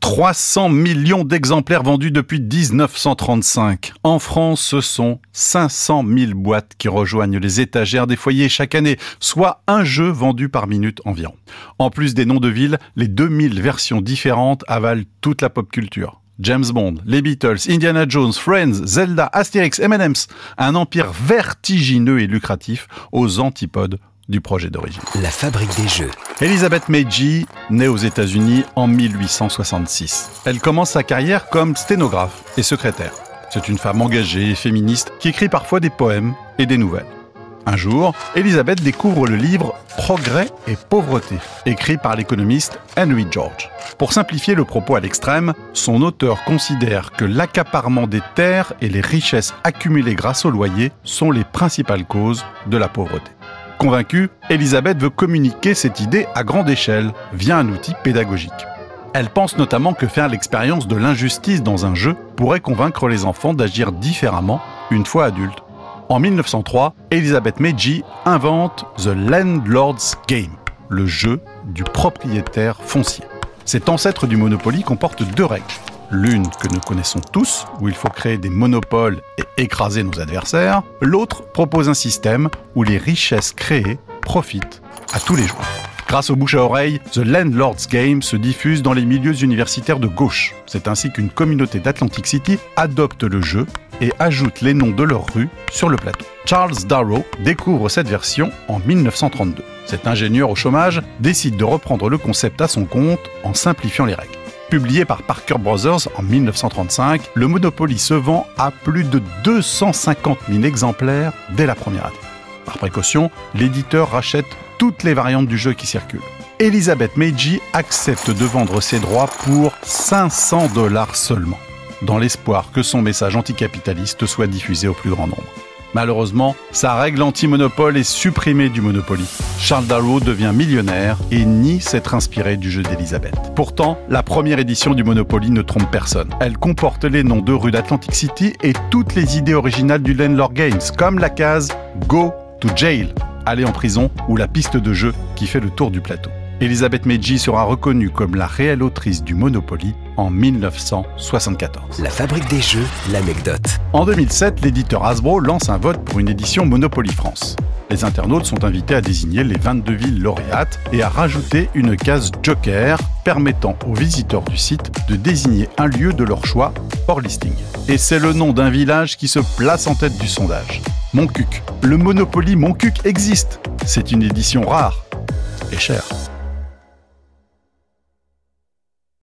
300 millions d'exemplaires vendus depuis 1935. En France, ce sont 500 000 boîtes qui rejoignent les étagères des foyers chaque année, soit un jeu vendu par minute environ. En plus des noms de villes, les 2000 versions différentes avalent toute la pop culture. James Bond, les Beatles, Indiana Jones, Friends, Zelda, Astérix, M&M's, un empire vertigineux et lucratif aux antipodes du projet d'origine. La fabrique des jeux. Elizabeth Meiji naît aux États-Unis en 1866. Elle commence sa carrière comme sténographe et secrétaire. C'est une femme engagée et féministe qui écrit parfois des poèmes et des nouvelles. Un jour, Elizabeth découvre le livre Progrès et pauvreté, écrit par l'économiste Henry George. Pour simplifier le propos à l'extrême, son auteur considère que l'accaparement des terres et les richesses accumulées grâce au loyer sont les principales causes de la pauvreté. Convaincue, Elisabeth veut communiquer cette idée à grande échelle via un outil pédagogique. Elle pense notamment que faire l'expérience de l'injustice dans un jeu pourrait convaincre les enfants d'agir différemment une fois adultes. En 1903, Elizabeth Meiji invente The Landlord's Game, le jeu du propriétaire foncier. Cet ancêtre du Monopoly comporte deux règles. L'une que nous connaissons tous, où il faut créer des monopoles et écraser nos adversaires. L'autre propose un système où les richesses créées profitent à tous les joueurs. Grâce au bouche à oreille, The Landlord's Game se diffuse dans les milieux universitaires de gauche. C'est ainsi qu'une communauté d'Atlantic City adopte le jeu et ajoute les noms de leurs rues sur le plateau. Charles Darrow découvre cette version en 1932. Cet ingénieur au chômage décide de reprendre le concept à son compte en simplifiant les règles. Publié par Parker Brothers en 1935, le Monopoly se vend à plus de 250 000 exemplaires dès la première année. Par précaution, l'éditeur rachète toutes les variantes du jeu qui circulent. Elizabeth Meiji accepte de vendre ses droits pour 500 dollars seulement, dans l'espoir que son message anticapitaliste soit diffusé au plus grand nombre. Malheureusement, sa règle anti-monopole est supprimée du Monopoly. Charles Darrow devient millionnaire et nie s'être inspiré du jeu d'Elizabeth. Pourtant, la première édition du Monopoly ne trompe personne. Elle comporte les noms de rues d'Atlantic City et toutes les idées originales du Landlord Games, comme la case Go to Jail, aller en prison, ou la piste de jeu qui fait le tour du plateau. Elizabeth Meiji sera reconnue comme la réelle autrice du Monopoly en 1974. La fabrique des jeux, l'anecdote. En 2007, l'éditeur Hasbro lance un vote pour une édition Monopoly France. Les internautes sont invités à désigner les 22 villes lauréates et à rajouter une case Joker permettant aux visiteurs du site de désigner un lieu de leur choix hors listing. Et c'est le nom d'un village qui se place en tête du sondage. Montcuq. Le Monopoly Montcuq existe. C'est une édition rare et chère.